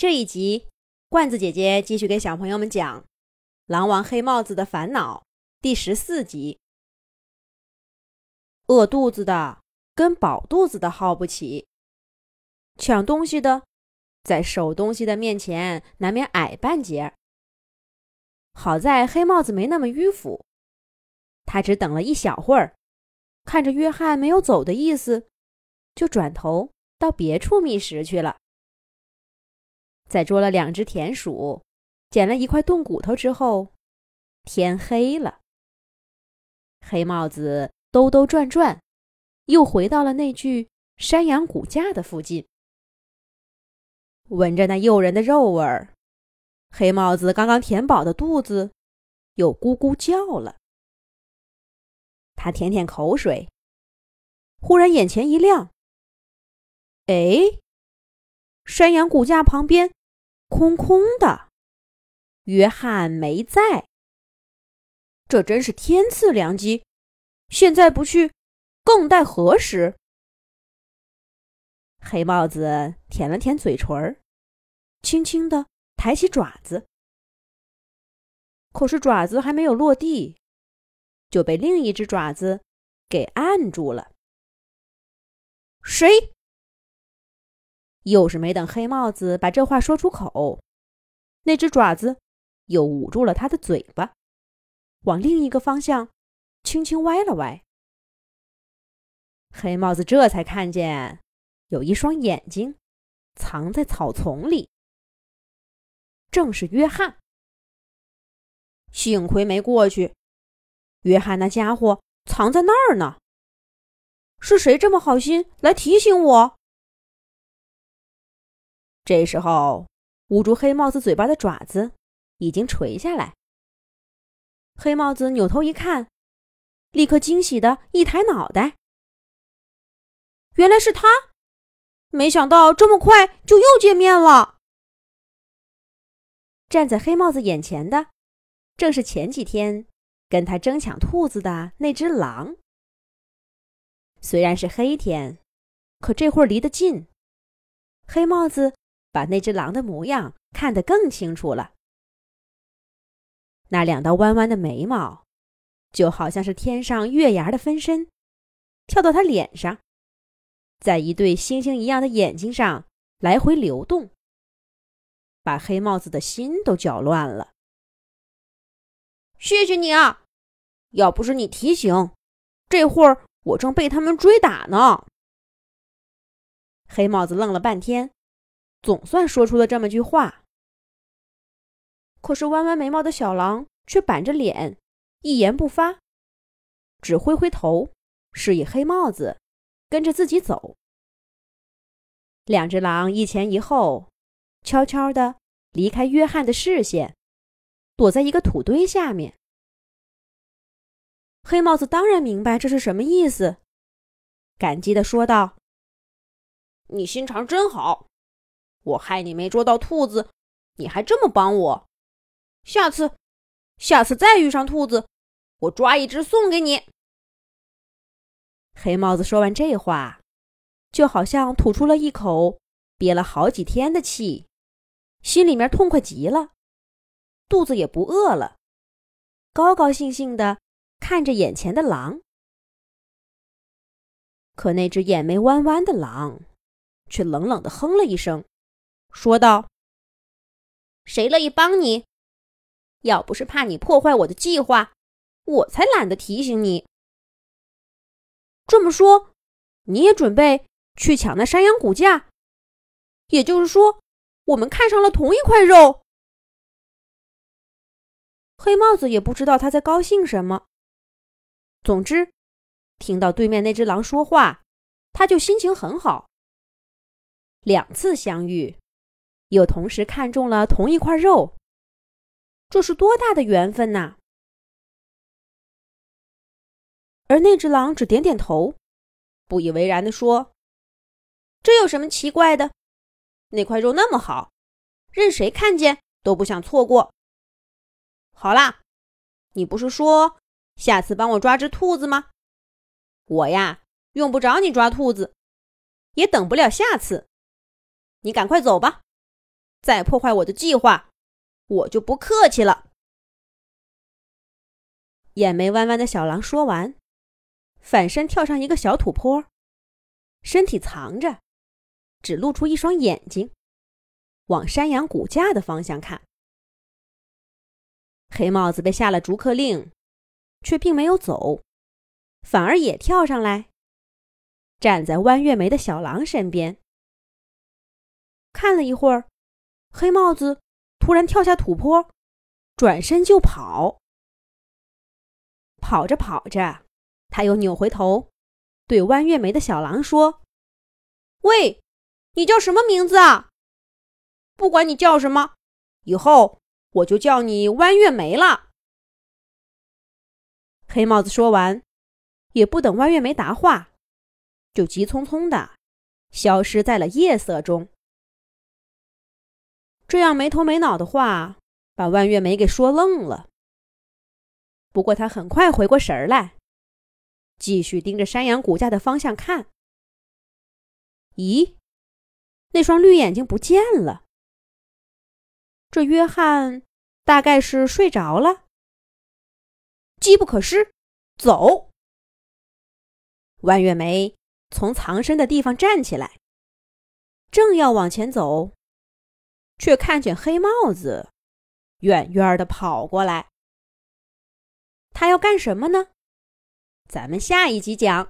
这一集，罐子姐姐继续给小朋友们讲《狼王黑帽子的烦恼》第十四集。饿肚子的跟饱肚子的耗不起，抢东西的在守东西的面前难免矮半截。好在黑帽子没那么迂腐，他只等了一小会儿，看着约翰没有走的意思，就转头到别处觅食去了。在捉了两只田鼠，捡了一块冻骨头之后，天黑了。黑帽子兜兜转转，又回到了那具山羊骨架的附近，闻着那诱人的肉味儿，黑帽子刚刚填饱的肚子又咕咕叫了。他舔舔口水，忽然眼前一亮，哎，山羊骨架旁边。空空的，约翰没在。这真是天赐良机，现在不去，更待何时？黑帽子舔了舔嘴唇儿，轻轻的抬起爪子。可是爪子还没有落地，就被另一只爪子给按住了。谁？又是没等黑帽子把这话说出口，那只爪子又捂住了他的嘴巴，往另一个方向轻轻歪了歪。黑帽子这才看见有一双眼睛藏在草丛里，正是约翰。幸亏没过去，约翰那家伙藏在那儿呢。是谁这么好心来提醒我？这时候，捂住黑帽子嘴巴的爪子已经垂下来。黑帽子扭头一看，立刻惊喜的一抬脑袋，原来是他！没想到这么快就又见面了。站在黑帽子眼前的，正是前几天跟他争抢兔子的那只狼。虽然是黑天，可这会儿离得近，黑帽子。把那只狼的模样看得更清楚了。那两道弯弯的眉毛，就好像是天上月牙的分身，跳到他脸上，在一对星星一样的眼睛上来回流动，把黑帽子的心都搅乱了。谢谢你啊！要不是你提醒，这会儿我正被他们追打呢。黑帽子愣了半天。总算说出了这么句话，可是弯弯眉毛的小狼却板着脸，一言不发，只挥挥头，示意黑帽子跟着自己走。两只狼一前一后，悄悄地离开约翰的视线，躲在一个土堆下面。黑帽子当然明白这是什么意思，感激地说道：“你心肠真好。”我害你没捉到兔子，你还这么帮我。下次，下次再遇上兔子，我抓一只送给你。黑帽子说完这话，就好像吐出了一口憋了好几天的气，心里面痛快极了，肚子也不饿了，高高兴兴的看着眼前的狼。可那只眼眉弯弯的狼，却冷冷的哼了一声。说道：“谁乐意帮你？要不是怕你破坏我的计划，我才懒得提醒你。这么说，你也准备去抢那山羊骨架？也就是说，我们看上了同一块肉。”黑帽子也不知道他在高兴什么。总之，听到对面那只狼说话，他就心情很好。两次相遇。又同时看中了同一块肉，这是多大的缘分呐！而那只狼只点点头，不以为然的说：“这有什么奇怪的？那块肉那么好，任谁看见都不想错过。好啦，你不是说下次帮我抓只兔子吗？我呀，用不着你抓兔子，也等不了下次。你赶快走吧。”再破坏我的计划，我就不客气了。眼眉弯弯的小狼说完，反身跳上一个小土坡，身体藏着，只露出一双眼睛，往山羊骨架的方向看。黑帽子被下了逐客令，却并没有走，反而也跳上来，站在弯月眉的小狼身边。看了一会儿，黑帽子突然跳下土坡，转身就跑。跑着跑着，他又扭回头，对弯月眉的小狼说：“喂，你叫什么名字啊？不管你叫什么，以后……”我就叫你弯月梅了。黑帽子说完，也不等弯月梅答话，就急匆匆的消失在了夜色中。这样没头没脑的话，把万月梅给说愣了。不过他很快回过神儿来，继续盯着山羊骨架的方向看。咦，那双绿眼睛不见了。这约翰大概是睡着了。机不可失，走！万月梅从藏身的地方站起来，正要往前走，却看见黑帽子远远的跑过来。他要干什么呢？咱们下一集讲。